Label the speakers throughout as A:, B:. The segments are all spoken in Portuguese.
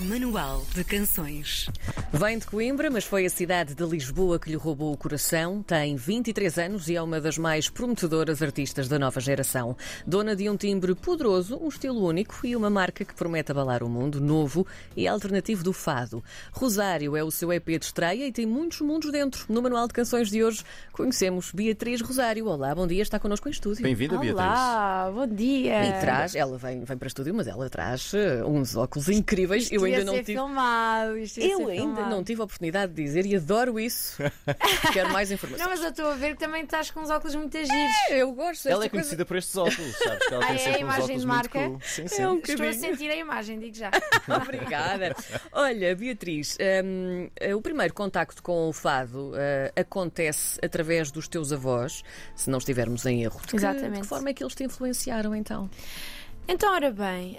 A: Manual de Canções.
B: Vem de Coimbra, mas foi a cidade de Lisboa que lhe roubou o coração. Tem 23 anos e é uma das mais prometedoras artistas da nova geração. Dona de um timbre poderoso, um estilo único e uma marca que promete abalar o mundo, novo e alternativo do fado. Rosário é o seu EP de estreia e tem muitos mundos dentro. No Manual de Canções de hoje conhecemos Beatriz Rosário. Olá, bom dia, está connosco em estúdio.
C: Bem-vinda, Beatriz.
D: Olá, bom dia.
B: E traz, ela vem, vem para estúdio, mas ela traz uh, uns óculos incríveis. Eu ainda não tive.
D: filmado.
B: Eu ainda
D: filmado.
B: não tive a oportunidade de dizer e adoro isso. Quero mais informações.
D: Não, mas eu estou a ver que também estás com uns óculos muito giros.
B: Eu gosto
C: Ela é
B: coisa.
C: conhecida por estes óculos, sabes? Que ela
D: Ah,
C: tem
D: é a imagem de marca?
C: cool. Sim, sim.
B: É um
D: Estou a
B: bocadinho.
D: sentir a imagem, digo já.
B: Obrigada. Olha, Beatriz, hum, eh, o primeiro contacto com o fado eh, acontece através dos teus avós, se não estivermos em erro.
D: Exatamente.
B: De que forma é que eles te influenciaram então?
D: Então, ora bem,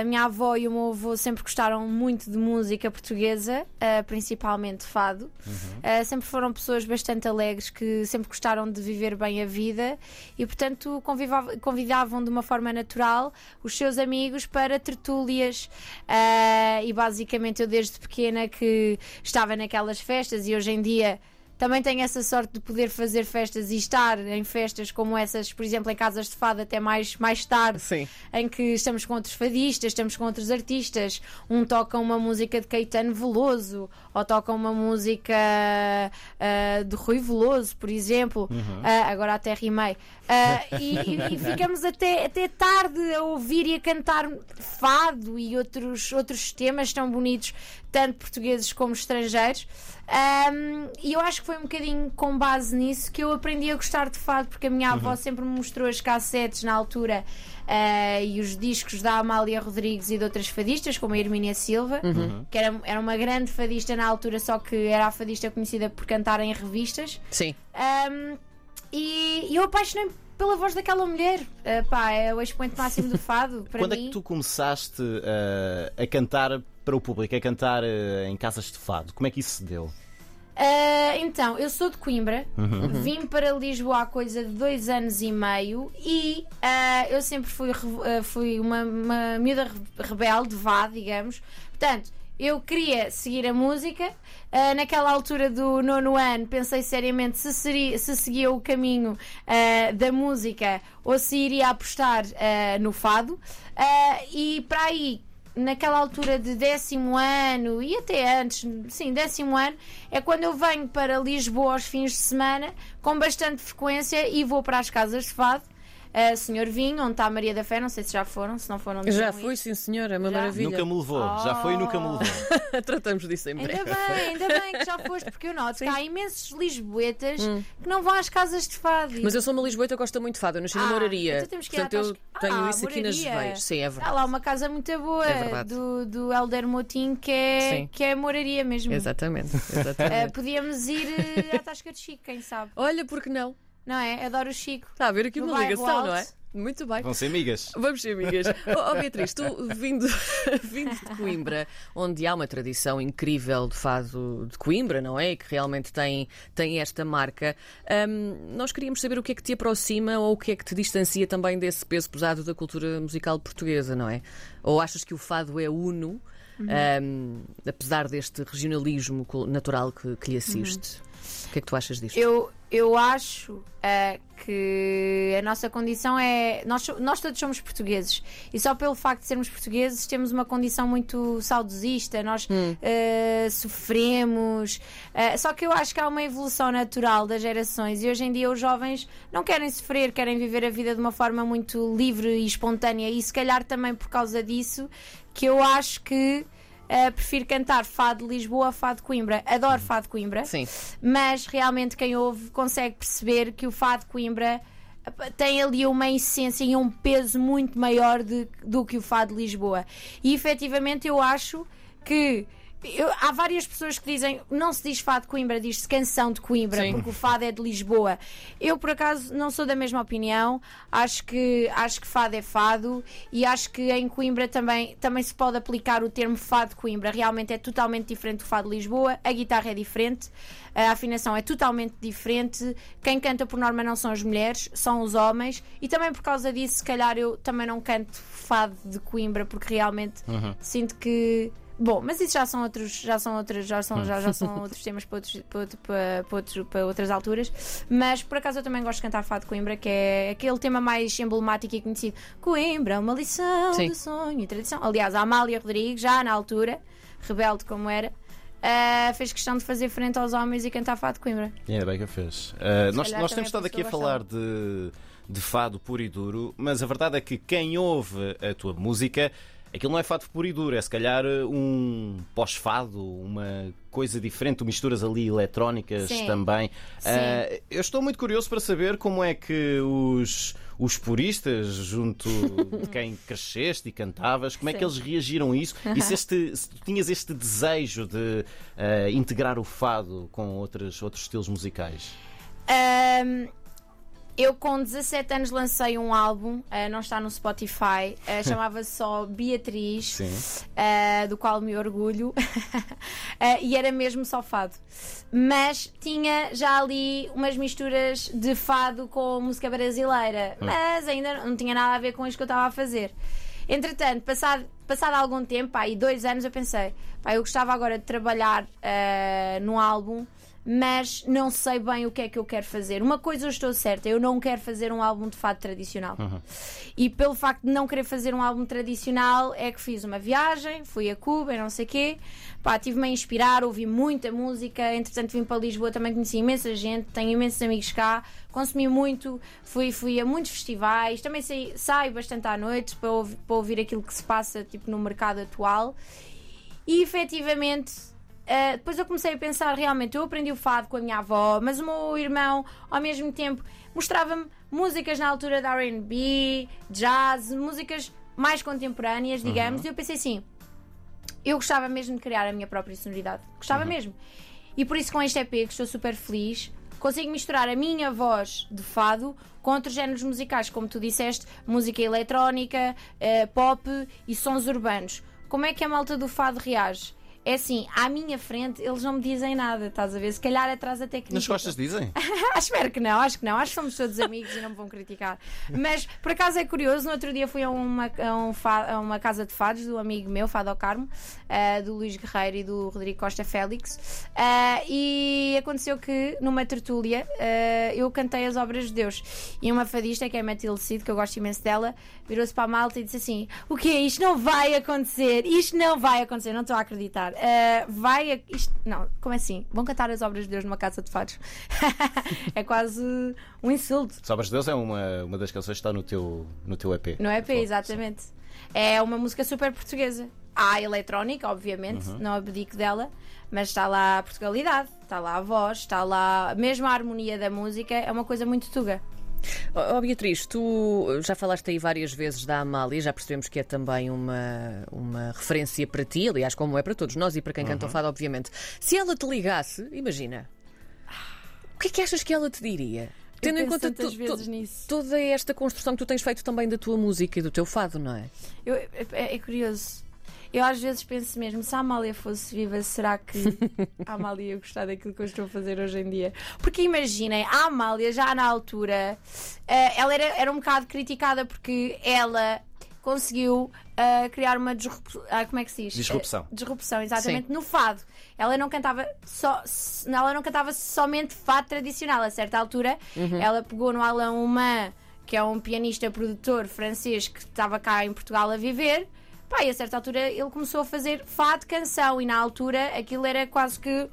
D: a minha avó e o meu avô sempre gostaram muito de música portuguesa, eh, principalmente fado. Eh, Sempre foram pessoas bastante alegres que sempre gostaram de viver bem a vida e, portanto, convidavam de uma forma natural os seus amigos para tertúlias. Eh, E basicamente eu, desde pequena, que estava naquelas festas e hoje em dia. Também tenho essa sorte de poder fazer festas e estar em festas como essas, por exemplo, em casas de fado até mais, mais tarde
B: Sim.
D: em que estamos com outros fadistas, estamos com outros artistas. Um toca uma música de Caetano Veloso, ou toca uma música ah, de Rui Veloso, por exemplo. Ah, agora até rimei. Ah, e, e- ficamos até, até tarde a ouvir e a cantar fado e outros, outros temas tão bonitos, tanto portugueses como estrangeiros. Ahm, e eu acho que foi um bocadinho com base nisso que eu aprendi a gostar de fado, porque a minha avó sempre me mostrou as cassetes na altura ah, e os discos da Amália Rodrigues e de outras fadistas, como a Hermínia Silva, que era, era uma grande fadista na altura, só que era a fadista conhecida por cantar em revistas.
B: Sim.
D: Ahm, e, e eu apaixonei pela voz daquela mulher. Ah, pá, é o expoente máximo do fado para
C: Quando
D: mim.
C: é que tu começaste eh, a cantar para o público, a cantar eh, em casas de fado? Como é que isso se deu?
D: Ah, então, eu sou de Coimbra, vim para Lisboa há coisa de dois anos e meio e ah, eu sempre fui, ah, fui uma, uma miúda re- rebelde, vá, digamos. Portanto, eu queria seguir a música. Ah, naquela altura do nono ano, pensei seriamente se, seria, se seguia o caminho ah, da música ou se iria apostar ah, no fado. E para aí naquela altura de décimo ano e até antes, sim, décimo ano, é quando eu venho para Lisboa aos fins de semana com bastante frequência e vou para as casas de fado. Uh, Senhor Vinho, onde está a Maria da Fé, não sei se já foram, se não foram.
B: Já fui,
D: isso.
B: sim, senhora, é uma
D: Já?
B: maravilha.
C: Nunca me levou, já foi e nunca me levou.
B: Tratamos disso em breve.
D: Ainda bem, ainda bem que já foste, porque eu noto que há imensos lisboetas que não vão às casas de fado.
B: Mas eu sou uma Lisboeta, eu gosto muito de fado. Eu nasci na
D: Ah,
B: Moraria.
D: então temos que ir
B: Portanto, eu tenho
D: Ah,
B: isso aqui nas veias. Sim, é
D: Há
B: verdade.
D: lá uma casa muito boa
B: É
D: do, do Helder Motim que é,
B: Sim.
D: que é moraria mesmo.
B: Exatamente.
D: Uh,
B: exatamente.
D: podíamos ir uh, à Tasca de Chico, quem sabe?
B: Olha, por que não?
D: Não é? Adoro o Chico.
B: Está a haver aqui
D: No
B: uma ligação,
D: alto.
B: não é? Muito bem.
C: Vão ser amigas.
B: Vamos ser amigas. Oh, oh, Beatriz, tu vindo, vindo de Coimbra, onde há uma tradição incrível de fado de Coimbra, não é? E que realmente tem, tem esta marca. hum, nós queríamos saber o que é que te aproxima ou o que é que te distancia também desse peso pesado da cultura musical portuguesa, não é? Ou achas que o fado é uno, hum, apesar deste regionalismo natural que, que lhe assiste? O que é que tu achas disto?
D: Eu, eu acho uh, que a nossa condição é. Nós, nós todos somos portugueses e só pelo facto de sermos portugueses temos uma condição muito saudosista. Nós uh, sofremos. Uh, só que eu acho que há uma evolução natural das gerações e hoje em dia os jovens não querem sofrer, querem viver a vida de uma forma muito livre e espontânea e se calhar também por causa disso que eu acho que. Uh, prefiro cantar fado de Lisboa a fado de Coimbra. Adoro fado de Coimbra
B: Sim.
D: mas realmente quem ouve consegue perceber que o Fado de Coimbra epá, tem ali uma essência e um peso muito maior de- do que o Fado de Lisboa. E efetivamente eu acho que. Eu- há várias pessoas que dizem não se diz fado de Coimbra, diz-se canção de Coimbra,
B: Sim.
D: porque o fado é de Lisboa. Eu, por acaso, não sou da mesma opinião. Acho que, acho que fado é fado e acho que em Coimbra também, também se pode aplicar o termo fado de Coimbra. Realmente é totalmente diferente do fado de Lisboa, a guitarra é diferente, a afinação é totalmente diferente. Quem canta por norma não são as mulheres, são os homens, e também por causa disso, se calhar eu também não canto fado de Coimbra, porque realmente sinto que Bom, mas isso já são outros, já são outros, já são, já, já são outros temas para, outros, para, outro- para, para outros- para outras alturas. Mas por acaso eu também gosto de cantar Fado Coimbra, que é aquele tema mais emblemático e conhecido. Coimbra, uma lição
B: Sim.
D: de sonho e tradição. Aliás, a Amália Rodrigues, já na altura, rebelde como era, ah, fez questão de fazer frente aos homens e cantar Fado de Coimbra.
C: Ainda bem que a fez. Uh, nós
D: calhar
C: nós
D: também
C: temos
D: é
C: estado aqui a falar de, de fado puro e duro, mas a verdade é que quem ouve a tua música, aquilo não é fado puro e duro, é se calhar um pós-fado, uma coisa diferente, tu misturas ali eletrónicas
D: Sim.
C: também.
D: Sim.
C: Uh, eu estou muito curioso para saber como é que os, os puristas, junto de quem cresceste e cantavas, como é que
D: Sim.
C: eles reagiram a isso e se, este, se tu tinhas este desejo de uh, integrar o fado com outros, outros estilos musicais.
D: Ahm, eu com 17 anos lancei um álbum, ah, não está no Spotify, ah, chamava-se só Beatriz, ah, do qual me orgulho, e era mesmo só fado. Mas tinha já ali umas misturas de fado com música brasileira, mas ainda não tinha nada a ver com isto que eu estava a fazer. Entretanto, passado, passado algum tempo, aí dois anos, eu pensei, pá, eu gostava agora de trabalhar num álbum, mas não sei bem o que é que eu quero fazer. Uma coisa eu estou certa, eu não quero fazer um álbum de fado tradicional. E pelo facto de não querer fazer um álbum tradicional, é que fiz uma viagem, fui a Cuba e não sei o quê. Pá, tive-me a inspirar, ouvi muita música. Entretanto, vim para Lisboa, também conheci imensa gente, tenho imensos amigos cá, consumi muito, fui, fui a muitos festivais, também saí, saio bastante à noite para ouvir, para ouvir aquilo que se passa tipo, no mercado atual. E efetivamente, uh, depois eu comecei a pensar: realmente, eu aprendi o fado com a minha avó, mas o meu irmão, ao mesmo tempo, mostrava-me músicas na altura da RB, jazz, músicas mais contemporâneas, digamos, e eu pensei assim: eu gostava mesmo de criar a minha própria sonoridade. Gostava mesmo. E por isso, com este EP, que estou super feliz, consigo misturar a minha voz de fado com outros géneros musicais, como tu disseste, música eletrónica, eh, pop e sons urbanos. Como é que a malta do fado reage? É assim, à minha frente eles não me dizem nada, estás a ver? Se calhar atrás até que
C: Nas costas dizem?
D: Espero que não, acho que não. Acho que somos todos amigos e não me vão criticar. Mas por acaso é curioso, no outro dia fui a uma, a um fa- a uma casa de fados do amigo meu, Fado ao Carmo, ah, do Luís Guerreiro e do Rodrigo Costa Félix. Ah, e aconteceu que numa tertúlia ah, eu cantei as obras de Deus. E uma fadista, que é a Matilde Cid, que eu gosto imenso dela, virou-se para a malta e disse assim: O que Isto não vai acontecer, isto não vai acontecer, não estou a acreditar. Ah, vai. a- Isto... Não, como assim? Vão cantar as obras de Deus numa casa de fados? é quase um insulto.
C: Sobras de Deus é uma, uma das canções que está no teu, no teu EP.
D: No EP, exatamente. É uma música super portuguesa. Há a eletrónica, obviamente, não abdico dela, mas está lá a Portugalidade, está lá a voz, está lá mesmo a harmonia da música, é uma coisa muito tuga.
B: Oh, Beatriz, tu já falaste aí várias vezes da Amália, já percebemos que é também uma, uma referência para ti, aliás, como é para todos nós e para quem canta o fado, obviamente. Se ela te ligasse, imagina, o que é que achas que ela te diria? Tendo em conta tu-
D: vezes
B: tu-
D: nisso.
B: toda esta construção que tu tens feito também da tua música e do teu fado, não é?
D: Eu- é, é curioso. Eu às vezes penso mesmo, se a Amália fosse viva, será que a Amália ia gostar daquilo que eu estou a fazer hoje em dia? Porque imaginem, a Amália já na altura, eh, ela era, era um bocado criticada porque ela conseguiu eh, criar uma disrupção. como é que se diz?
C: Disrupção.
D: Eh, disrupção, exatamente, no fado. Ela não cantava só, ela não cantava somente fado tradicional. A certa altura, ela pegou no Alain Humain, que é um pianista produtor francês que estava cá em Portugal a viver. Pá, e a certa altura ele começou a fazer fado canção e na altura aquilo era quase que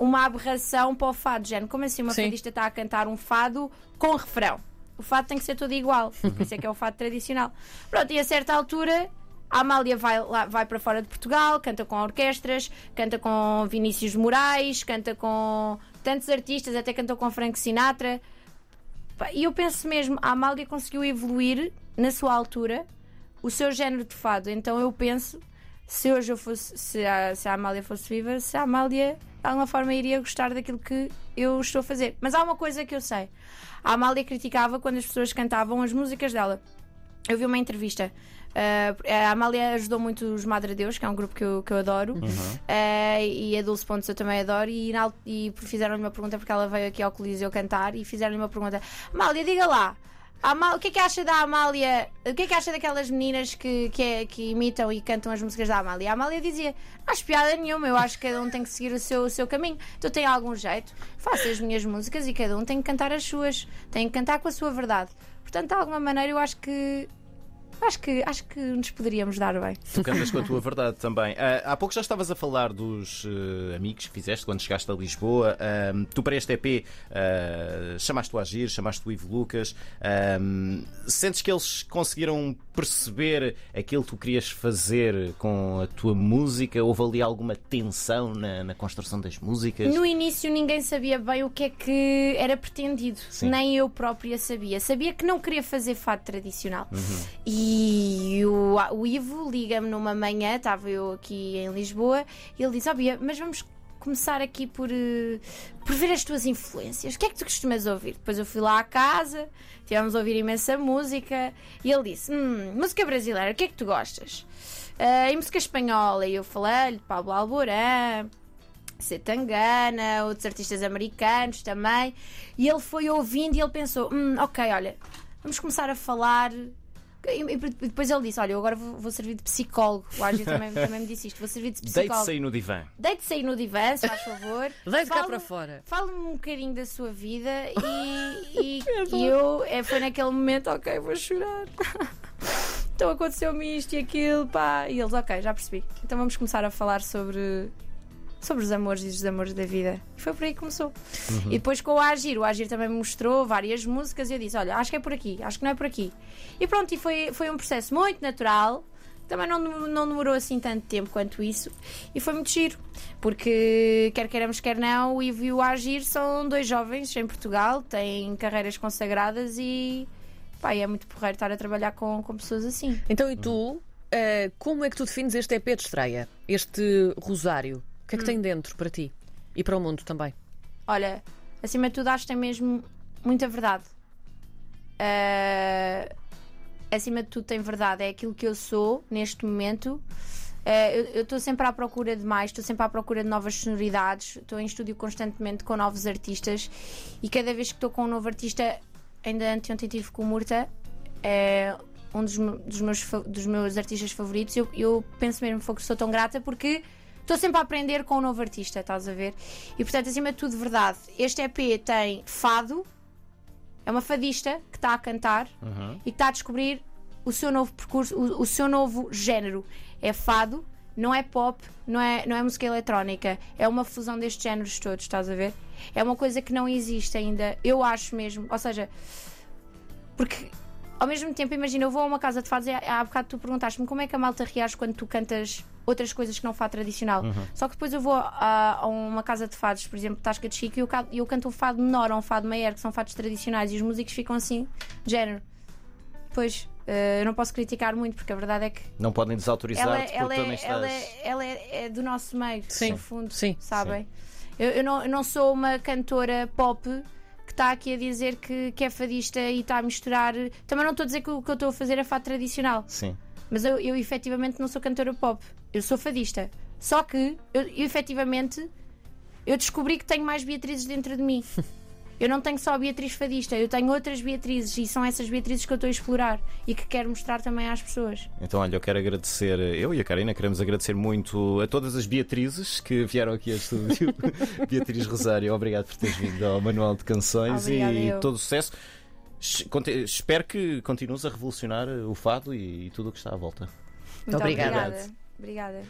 D: uma aberração para o fado, género. Como assim uma
B: Sim.
D: fadista está a cantar um fado com refrão? O fado tem que ser todo igual, por isso é que é o fado tradicional. Pronto, e a certa altura a Amália vai, lá, vai para fora de Portugal, canta com orquestras, canta com Vinícius Moraes, canta com tantos artistas, até cantou com Frank Sinatra. E eu penso mesmo, a Amália conseguiu evoluir na sua altura o seu género de fado. Então eu penso, se hoje eu fosse, se a, se a Amália fosse viva, se a Amália de alguma forma iria gostar daquilo que eu estou a fazer. Mas há uma coisa que eu sei: a Amália criticava quando as pessoas cantavam as músicas dela. Eu vi uma entrevista. uh, a Amália ajudou muito os Madre Deus, que é um grupo que eu, que eu adoro, Uh, e a Dulce Pontes eu também adoro. E, e fizeram-lhe uma pergunta porque ela veio aqui ao Coliseu cantar e fizeram-lhe uma pergunta: Amália, diga lá, A Amá- o que é que acha da Amália? O que é que acha daquelas meninas que, que, é- que imitam e cantam as músicas da Amália? A Amália dizia: Não piada nenhuma, eu acho que cada um tem que seguir o seu, o seu caminho. Então tem algum jeito, faço as minhas músicas e cada um tem que cantar as suas, tem que cantar com a sua verdade. Portanto, de alguma maneira, eu acho que. Acho que, acho que nos poderíamos dar bem.
C: Tu cantas com a tua verdade também. Ah, há pouco já estavas a falar dos eh, amigos que fizeste quando chegaste a Lisboa. Ahm, tu, para este EP, ah, chamaste o Agir, chamaste o Ivo Lucas. Sentes que eles conseguiram perceber aquilo que tu querias fazer com a tua música? Houve ali alguma tensão na, na construção das músicas?
D: No início ninguém sabia bem o que é que era pretendido,
C: Sim.
D: nem eu própria sabia. Sabia que não queria fazer fado tradicional. E o, o Ivo liga-me numa manhã, estava eu aqui em Lisboa, e ele diz: Ó Bia, mas vamos começar aqui por, eh, por ver as tuas influências. O que é que tu costumas ouvir? Depois eu fui lá à casa, tivemos a ouvir imensa música, e ele disse: Hum, música brasileira, o que é que tu gostas? "Ah, e música espanhola, e eu falei-lhe: Pablo Alborán. Setangana, outros artistas americanos também. E ele foi ouvindo e ele pensou: hum, ok, olha, vamos começar a falar. E e depois ele disse: Olha, eu agora vou, vou servir de psicólogo. O Ágil também, também me disse isto: vou servir de
C: Deite-se
D: psicólogo.
C: aí no divã.
D: Deite-se aí no divã, se faz favor.
B: Deite cá para fora.
D: Fale-me um bocadinho da sua vida e, e, e eu é, foi naquele momento, ok, vou chorar. Então aconteceu-me isto e aquilo, pá. E eles, ok, já percebi. Então vamos começar a falar sobre, sobre os amores e os desamores da vida. E foi por aí que começou. E depois com o Agir, o Agir também me mostrou várias músicas e eu disse: Olha, acho que é por aqui, acho que não é por aqui. E pronto, e foi, foi um processo muito natural. Também não, não demorou assim tanto tempo quanto isso e foi muito giro, porque quer queiramos, quer não, o Ivo e o Agir são dois jovens em Portugal, têm carreiras consagradas e pá, é muito porreiro estar a trabalhar com, com pessoas assim.
B: Então, e tu, eh, como é que tu defines este EP de estreia? Este Rosário? O que é que tem dentro para ti? E para o mundo também?
D: Olha, acima de tudo, acho que tem mesmo muita verdade. Ah, acima de tudo, tem verdade. É aquilo que eu sou neste momento. Ah, eu estou sempre à procura de mais, estou sempre à procura de novas sonoridades. Estou em estúdio constantemente com novos artistas e cada vez que estou com um novo artista, ainda anteontem tive com o Murta, é um dos, dos meus, dos meus artistas favoritos. Eu, eu penso mesmo que sou tão grata porque estou sempre a aprender com um novo artista, estás a ver? E portanto, acima de tudo, verdade. Este EP tem fado, é uma fadista que está a cantar e que está a descobrir o seu novo percurso, o, o seu novo género. É fado, não é pop, não é, não é música eletrónica, é uma fusão destes géneros todos, estás a ver? É uma coisa que não existe ainda, eu acho mesmo. Ou seja, porque ao mesmo tempo, imagina, eu vou a uma casa de fados e há há bocado tu perguntaste-me como é que a malta reage quando tu cantas outras coisas que não fado tradicional. Só que depois eu vou a, a uma casa de fados, por exemplo, Tasca de Chico, e eu, eu canto um fado menor ou um fado maior, que são fados tradicionais, e os músicos ficam assim, de género. Pois, eh, eu não posso criticar muito, porque a verdade é que
C: Não podem
D: ela,
C: desautorizar-te
D: ela,
C: tu também
D: é,
C: estás.
D: ela, é, ela é, é do nosso meio,
B: Sim,
D: no fundo,
B: sim,
D: sabem? Eu, eu não, eu não sou uma cantora pop está aqui a dizer que, que é fadista e está a misturar. Também não estou a dizer que o que eu estou a fazer é fado tradicional,
C: Sim.
D: mas eu, eu efetivamente não sou cantora pop, eu sou fadista. Só que eu, eu efetivamente eu descobri que tenho mais Beatrizes dentro de mim. Eu não tenho só a Beatriz Fadista, eu tenho outras Beatrizes e são essas Beatrizes que eu estou a explorar e que quero mostrar também às pessoas.
C: Então, olha, eu quero agradecer, eu e a Karina queremos agradecer muito a todas as Beatrizes que vieram aqui ao estúdio. Beatriz Rosário, obrigado por teres vindo ao Manual de Canções
D: Obrigada,
C: e
D: eu.
C: todo o sucesso. Espero que continues a revolucionar o fado e, e tudo o que está à volta.
D: Muito
B: Obrigada.
D: obrigada. Obrigada.